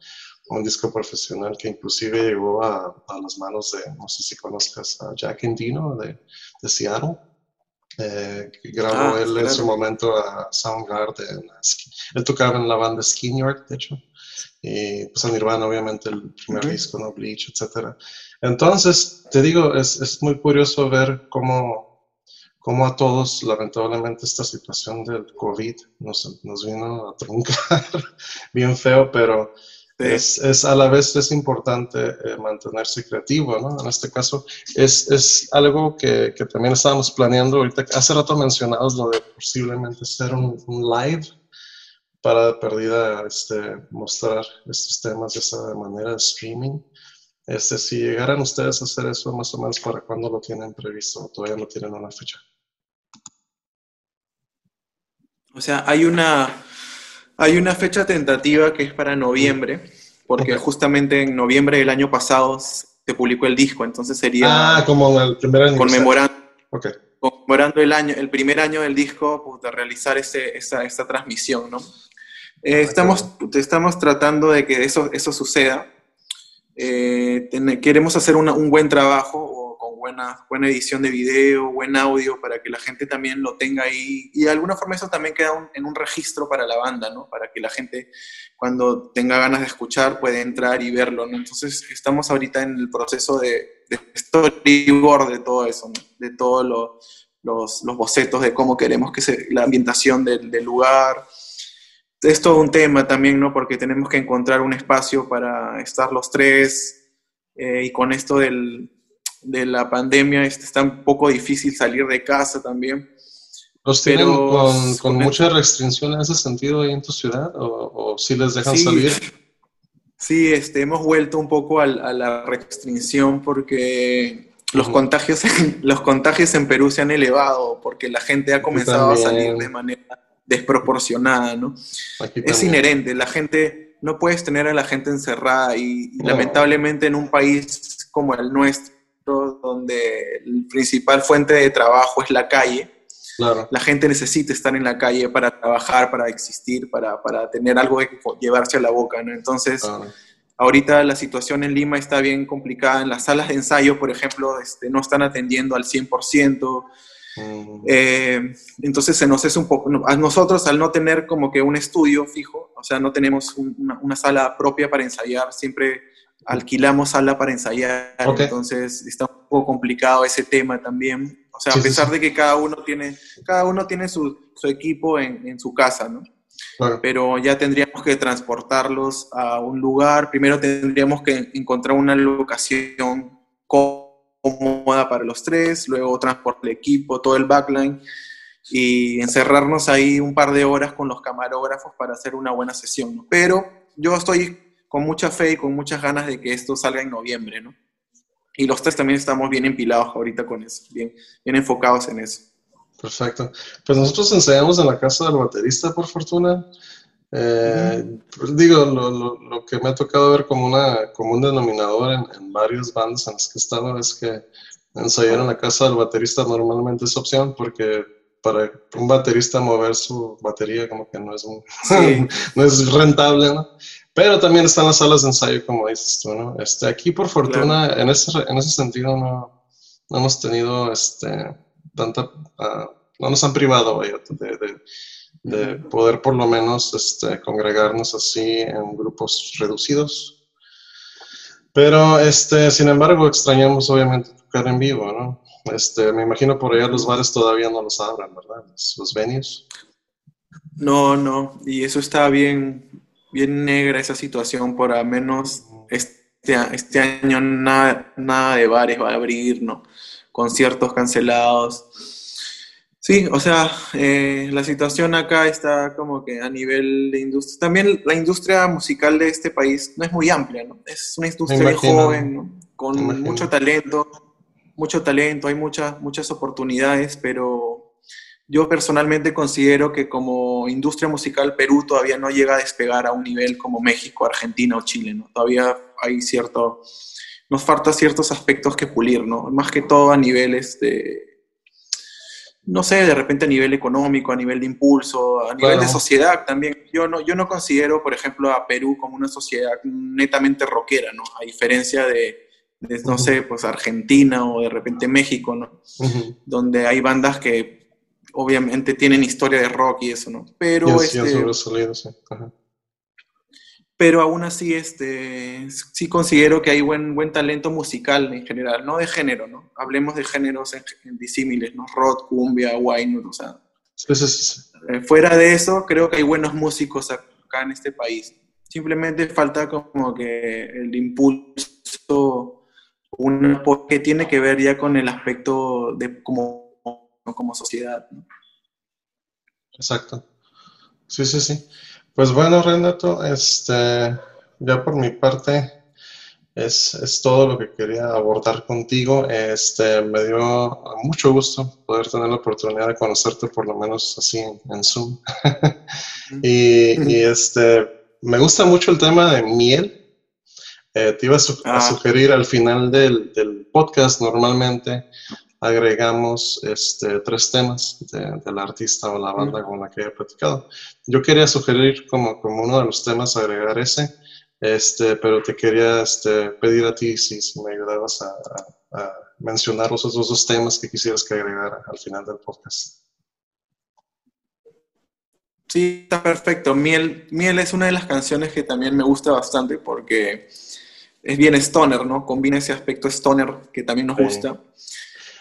disco profesional que inclusive llegó a, a, las manos de, no sé si conozcas a Jack Endino de, de Seattle. Eh, grabó Ah, él en claro. su momento a Soundgarden. Él tocaba en la banda Skin Yard, de hecho. Y pues a Nirvana, obviamente, el primer disco, ¿no? Bleach, etc. Entonces, te digo, es, es muy curioso ver cómo, cómo a todos, lamentablemente, esta situación del COVID nos, nos vino a truncar bien feo, pero. Es, es a la vez es importante eh, mantenerse creativo, ¿no? En este caso, es, es algo que, que también estábamos planeando ahorita. Hace rato mencionabas lo de posiblemente hacer un, un live para de perdida este, mostrar estos temas de esa manera de streaming. Este, si llegaran ustedes a hacer eso, más o menos para cuándo lo tienen previsto, todavía no tienen una fecha. O sea, hay una, hay una fecha tentativa que es para noviembre, porque justamente en noviembre del año pasado se publicó el disco, entonces sería Ah, como en el primer aniversario. conmemorando, el año, el primer año del disco, pues, de realizar ese, esa, esa transmisión, ¿no? Eh, estamos, estamos tratando de que eso, eso suceda. Eh, ten- queremos hacer una- un buen trabajo buena, buena edición de video, buen audio, para que la gente también lo tenga ahí. Y de alguna forma eso también queda un- en un registro para la banda, ¿no? Para que la gente cuando tenga ganas de escuchar puede entrar y verlo, ¿no? Entonces estamos ahorita en el proceso de, de storyboard de todo eso, ¿no? De todos lo- los, los bocetos de cómo queremos que se, la ambientación del, del lugar. Es todo un tema también, ¿no? Porque tenemos que encontrar un espacio para estar los tres eh, y con esto del, de la pandemia este, está un poco difícil salir de casa también. ¿Los tienen Pero- con, con mucha restricción en ese sentido ahí en tu ciudad? ¿O, o si les dejan Sí. salir? Sí, este, hemos vuelto un poco al- a, la restricción porque los, contagios, los contagios en Perú se han elevado porque la gente ha comenzado a salir de manera desproporcionada, ¿no? Aquí Es también. inherente, la gente, no puedes tener a la gente encerrada y, y No. lamentablemente en un país como el nuestro, donde el principal fuente de trabajo es la calle, Claro. la gente necesita estar en la calle para trabajar, para existir, para, para tener algo de llevarse a la boca, ¿no? Entonces, claro. ahorita la situación en Lima está bien complicada, en las salas de ensayo, por ejemplo, este, no están atendiendo al 100%, Mm, eh, entonces se nos es un poco, a nosotros al no tener como que un estudio fijo, o sea, no tenemos un- una, una sala propia para ensayar, siempre alquilamos sala para ensayar, entonces está un poco complicado ese tema también. O sea, Sí, a pesar sí. de que cada uno tiene, cada uno tiene su, su equipo en, en su casa, ¿no? claro. Pero ya tendríamos que transportarlos a un lugar, primero tendríamos que encontrar una locación cómoda para los tres, luego transportar el equipo, todo el backline y encerrarnos ahí un par de horas con los camarógrafos para hacer una buena sesión. Pero yo estoy con mucha fe y con muchas ganas de que esto salga en noviembre, ¿no? Y los tres también estamos bien empilados ahorita con eso, bien, bien enfocados en eso. Perfecto. Pues nosotros ensayamos en la casa del baterista, por fortuna. Eh, pues digo, lo, lo- lo que me ha tocado ver como, una, como un denominador en, en varias bandas en las que he estado es que ensayar en la casa del baterista normalmente es opción porque para un baterista mover su batería como que no es, muy- Sí. no es rentable, ¿no? Pero también están las salas de ensayo, como dices tú, ¿no? Este, aquí, por fortuna, en, ese, en ese sentido, no, no hemos tenido este, tanta... ah, no nos han privado, vaya, de, de- de poder por lo menos este, congregarnos así en grupos reducidos. Pero, este, sin embargo, extrañamos obviamente tocar en vivo, ¿no? Este, me imagino por allá los bares todavía no los abran, ¿verdad? Los, los venues. No, no, y eso está bien, bien negra esa situación, por al menos este, este año nada, nada de bares va a abrir, ¿no? Conciertos cancelados. Sí, o sea, eh, la situación acá está como que a nivel de industria. También la industria musical de este país no es muy amplia, ¿no? Es una industria joven, ¿no? Con mucho talento, mucho talento, hay muchas, muchas oportunidades, pero yo personalmente considero que como industria musical Perú todavía no llega a despegar a un nivel como México, Argentina o Chile, ¿no? Todavía hay cierto, nos falta ciertos aspectos que pulir, ¿no? Más que todo a niveles de, no sé, de repente a nivel económico, a nivel de impulso, a nivel Claro. de sociedad también. Yo no, yo no considero, por ejemplo, a Perú como una sociedad netamente rockera, ¿no? A diferencia de, de, no sé, pues Argentina o de repente México, ¿no? Donde hay bandas que obviamente tienen historia de rock y eso, ¿no? Pero, este, sí. Pero aún así este, sí considero que hay buen, buen talento musical en general, no de género, ¿no? Hablemos de géneros en, disímiles, ¿no? Rock, cumbia, wine, o sea. Sí, sí, sí. Eh, fuera de eso, creo que hay buenos músicos acá en este país. Simplemente falta como que el impulso, una, que tiene que ver ya con el aspecto de como, como sociedad. ¿no? Exacto. Sí, sí, sí. Pues bueno, Renato, este, ya por mi parte es, es, todo lo que quería abordar contigo. Este, me dio mucho gusto poder tener la oportunidad de conocerte, por lo menos así en, Zoom. y, y, este, me gusta mucho el tema de miel. Eh, te iba a, ah. sugerir al final del, del podcast, normalmente agregamos este, tres temas del artista o la banda con la que he platicado. Yo quería sugerir como, como uno de los temas agregar ese, este, pero te quería este, pedir a ti si, si me ayudabas a, mencionar los otros dos temas que quisieras que agregara al final del podcast. Sí, está perfecto. Miel, Miel es una de las canciones que también me gusta bastante porque es bien stoner, ¿no? Combina ese aspecto stoner que también nos gusta.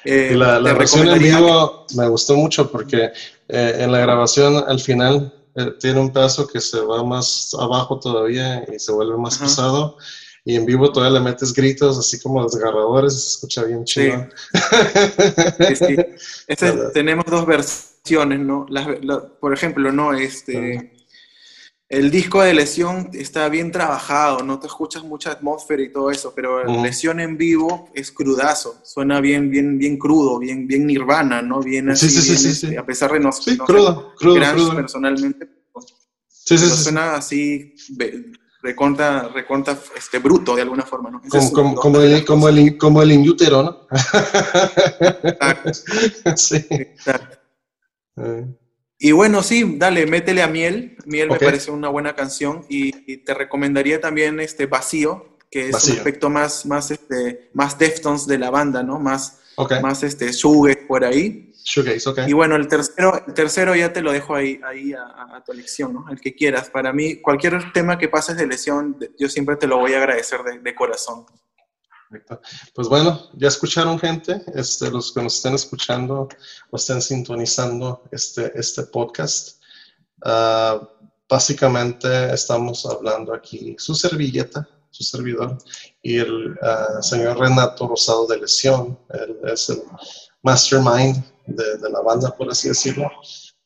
Eh, la, la versión en vivo me gustó mucho porque eh, en la grabación al final eh, tiene un pedazo que se va más abajo todavía y se vuelve más pesado. Y en vivo todavía le metes gritos así como desgarradores, se escucha bien chido. Sí. Este, tenemos dos versiones, ¿no? por ejemplo, ¿no? Este, el disco de Lesión está bien trabajado, no te escuchas mucha atmósfera y todo eso, pero Lesión en vivo es crudazo, suena bien, bien, bien crudo, bien, bien nirvana, ¿no? Bien así, sí, sí, sí, sí, a pesar de no, sí, crudo, crudo, personalmente, sí, sí, suena así reconta, reconta este, bruto de alguna forma, ¿no? Como, como, como, el, como, el, como el inútero, ¿no? Exacto. sí. Exacto. Y bueno, sí, dale, métele a Miel. Miel me parece una buena canción y, te recomendaría también este Vacío, que es un aspecto más, más, este, más Deftones de la banda, ¿no? Más, más este, Shoegaze por ahí. Shoegaze, ok. Y bueno, el tercero, el tercero ya te lo dejo ahí, ahí a, tu elección, ¿no? El que quieras. Para mí, cualquier tema que pases de lesión, yo siempre te lo voy a agradecer de, de corazón. Pues bueno, ya escucharon gente, este, los que nos estén escuchando o estén sintonizando este, este podcast. Ah, básicamente estamos hablando aquí su servilleta, su servidor, y el ah, señor Renato Rosado de Lesión, él es el mastermind de, la banda, por así decirlo,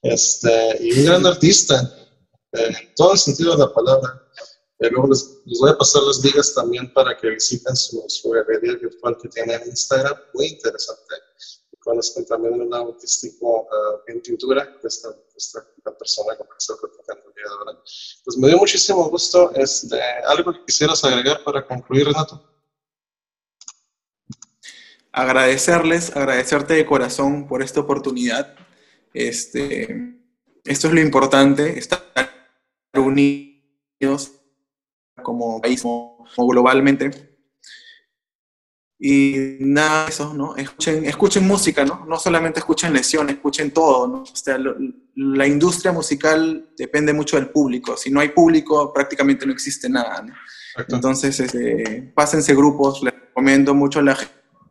este, y un gran artista, en todo el sentido de la palabra. Eh, luego les, voy a pasar las ligas también para que visiten su, su virtual que tiene en Instagram, muy interesante. Conozcan también un lado artístico uh, en pintura, esta, esta la persona con la que estoy platicando el día de. Pues me dio muchísimo gusto. Este, ¿Algo que quisieras agregar para concluir, Renato? Agradecerles, agradecerte de corazón por esta oportunidad. Este, esto es lo importante, estar unidos como país, como, globalmente. Y nada, eso, ¿no? Escuchen, escuchen música, ¿no? No solamente escuchen lesiones, escuchen todo, ¿no? la industria musical depende mucho del público. Si no hay público, prácticamente no existe nada, ¿no? Entonces, este, pásense grupos, les recomiendo mucho a la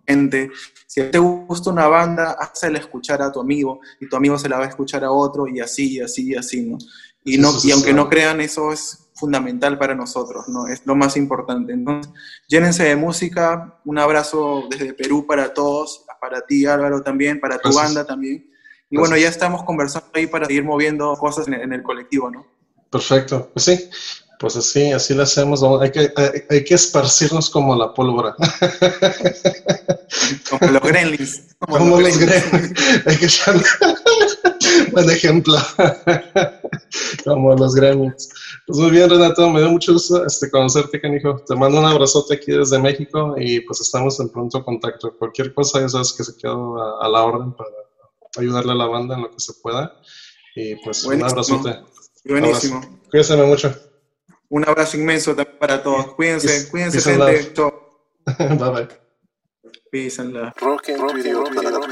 gente. Si te gusta una banda, hazla escuchar a tu amigo y tu amigo se la va a escuchar a otro y así, y así, y así, ¿no? Y, no, y aunque no crean, eso es fundamental para nosotros, ¿no? Es lo más importante. Entonces, llénense de música, un abrazo desde Perú para todos, para ti Álvaro también, para tu banda también. Y bueno, ya estamos conversando ahí para seguir moviendo cosas en el, colectivo, ¿no? Perfecto, pues sí, pues así, así lo hacemos. Hay que, hay, que esparcirnos como la pólvora. Como los gremlins. Como, los, gremlins. Hay que Buen ejemplo. como los gremlins. Pues muy bien, Renato, me dio mucho gusto este, conocerte, canijo. Te mando un abrazote aquí desde México y pues estamos en pronto contacto. Cualquier cosa, ya sabes que se quedó a, la orden para ayudarle a la banda en lo que se puada. Y pues un abrazote. Buenísimo. Cuídense mucho. Un abrazo inmenso también para todos. Cuídense, cuídense, gente. bye bye. Peace and love. Rock and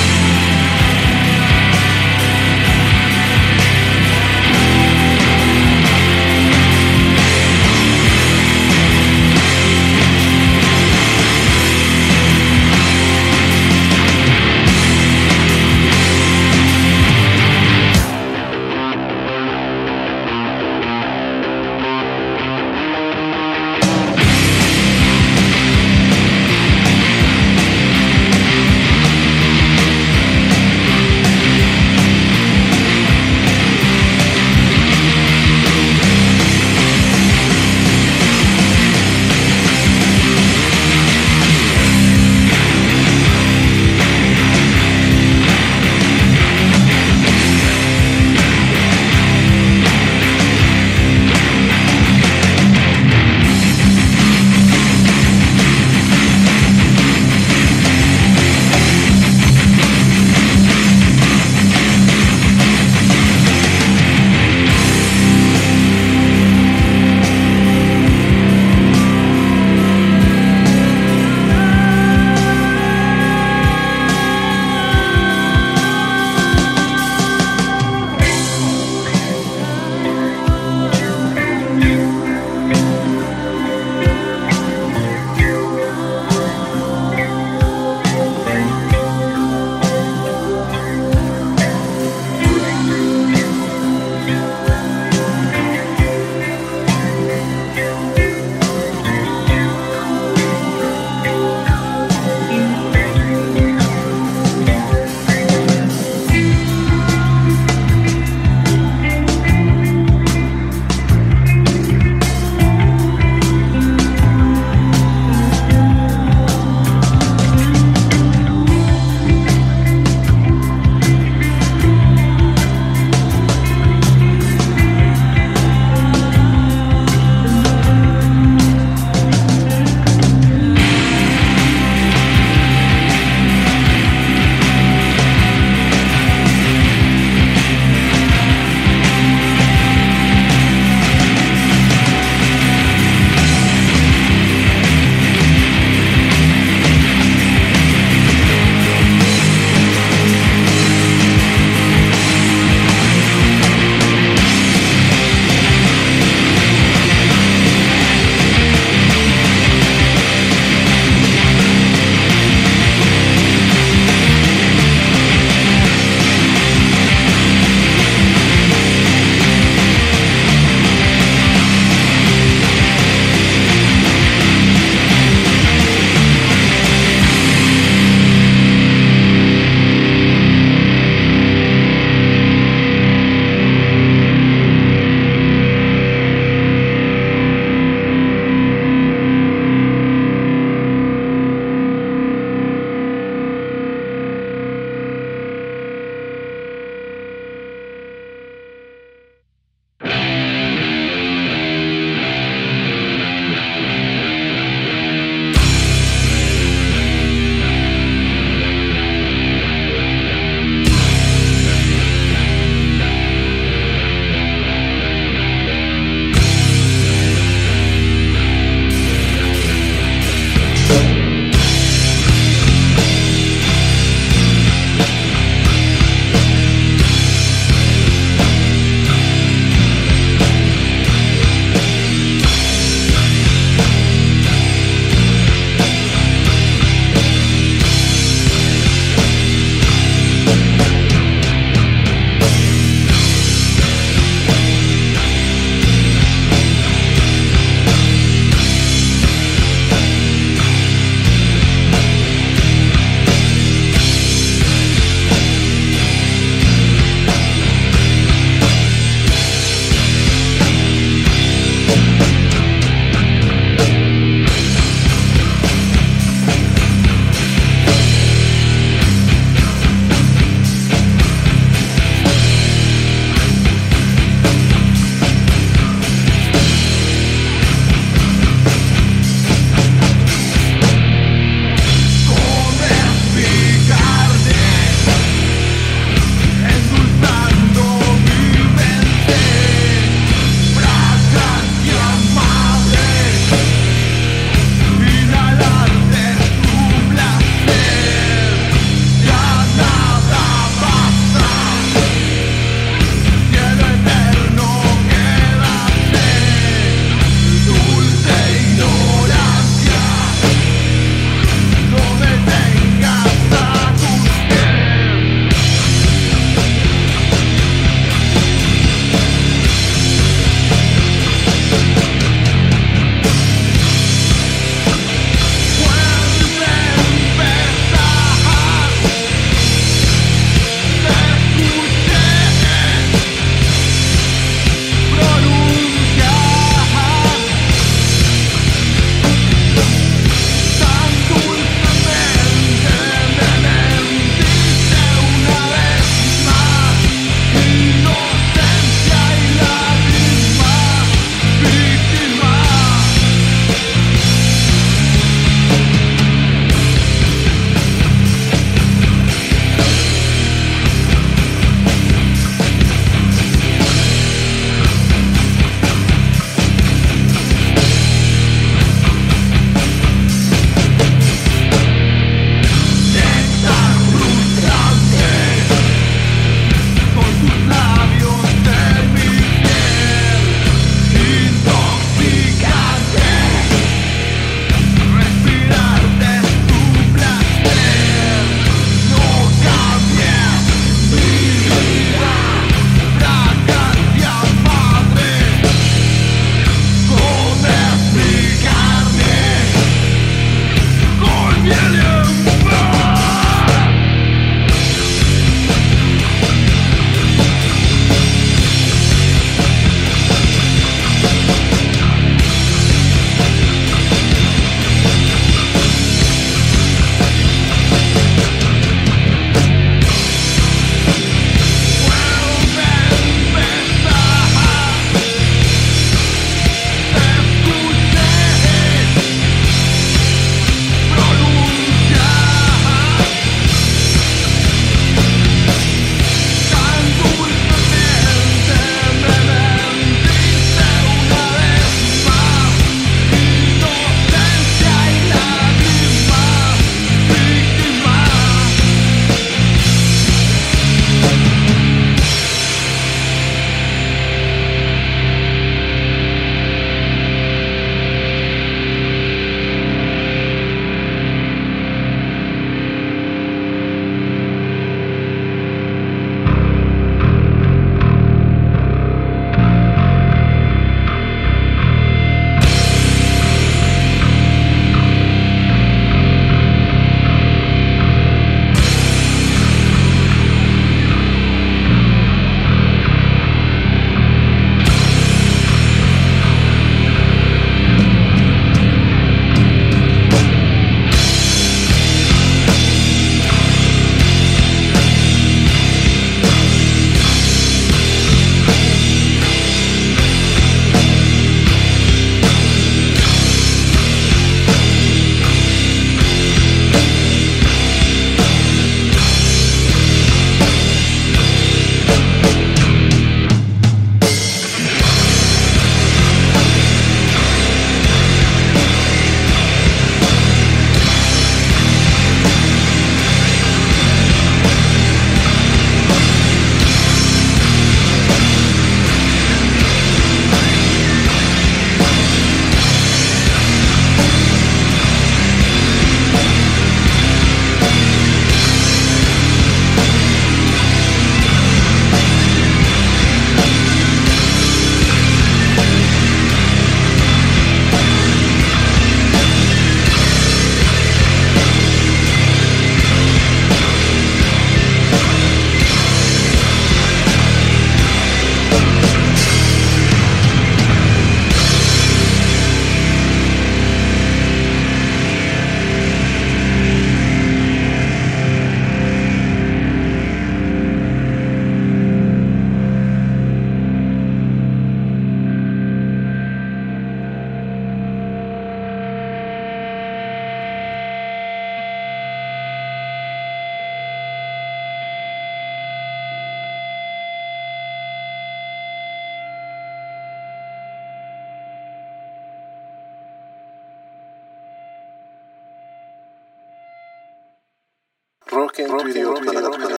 Rock broken, broken, broken.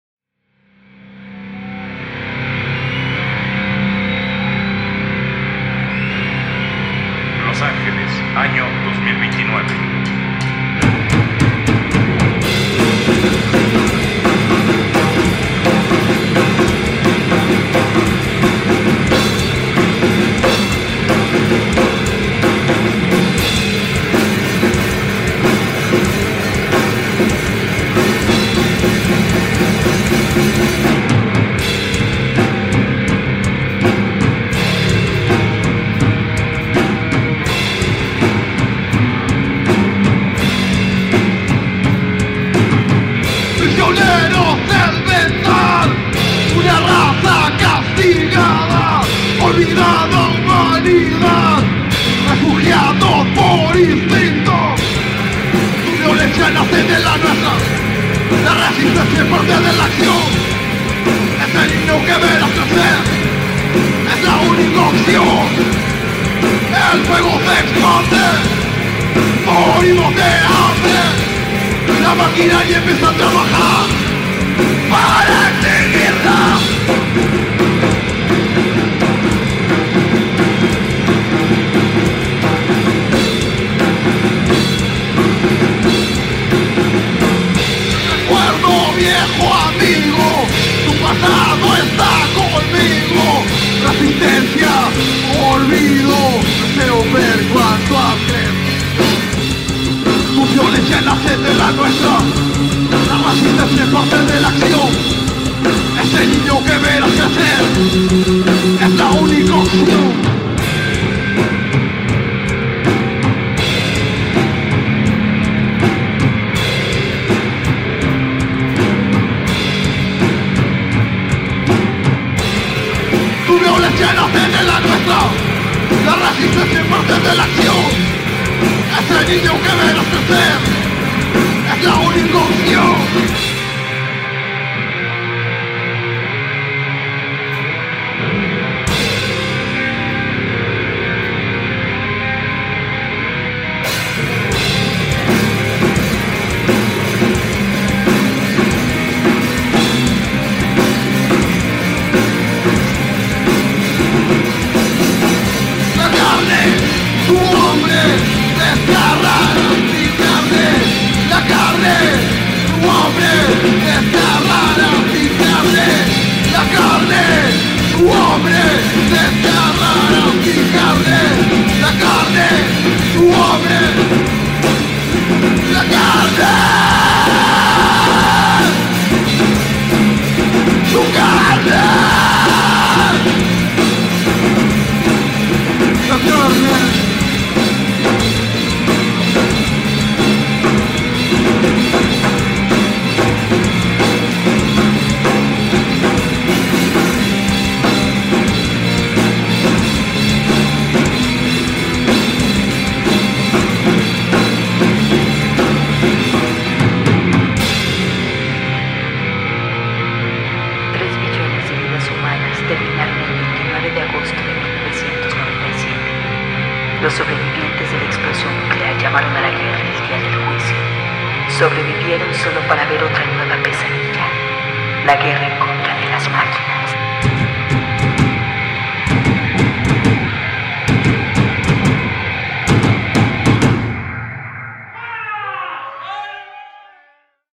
Cristo es parte de la acción. Ese niño que me verás crecer es la única opción.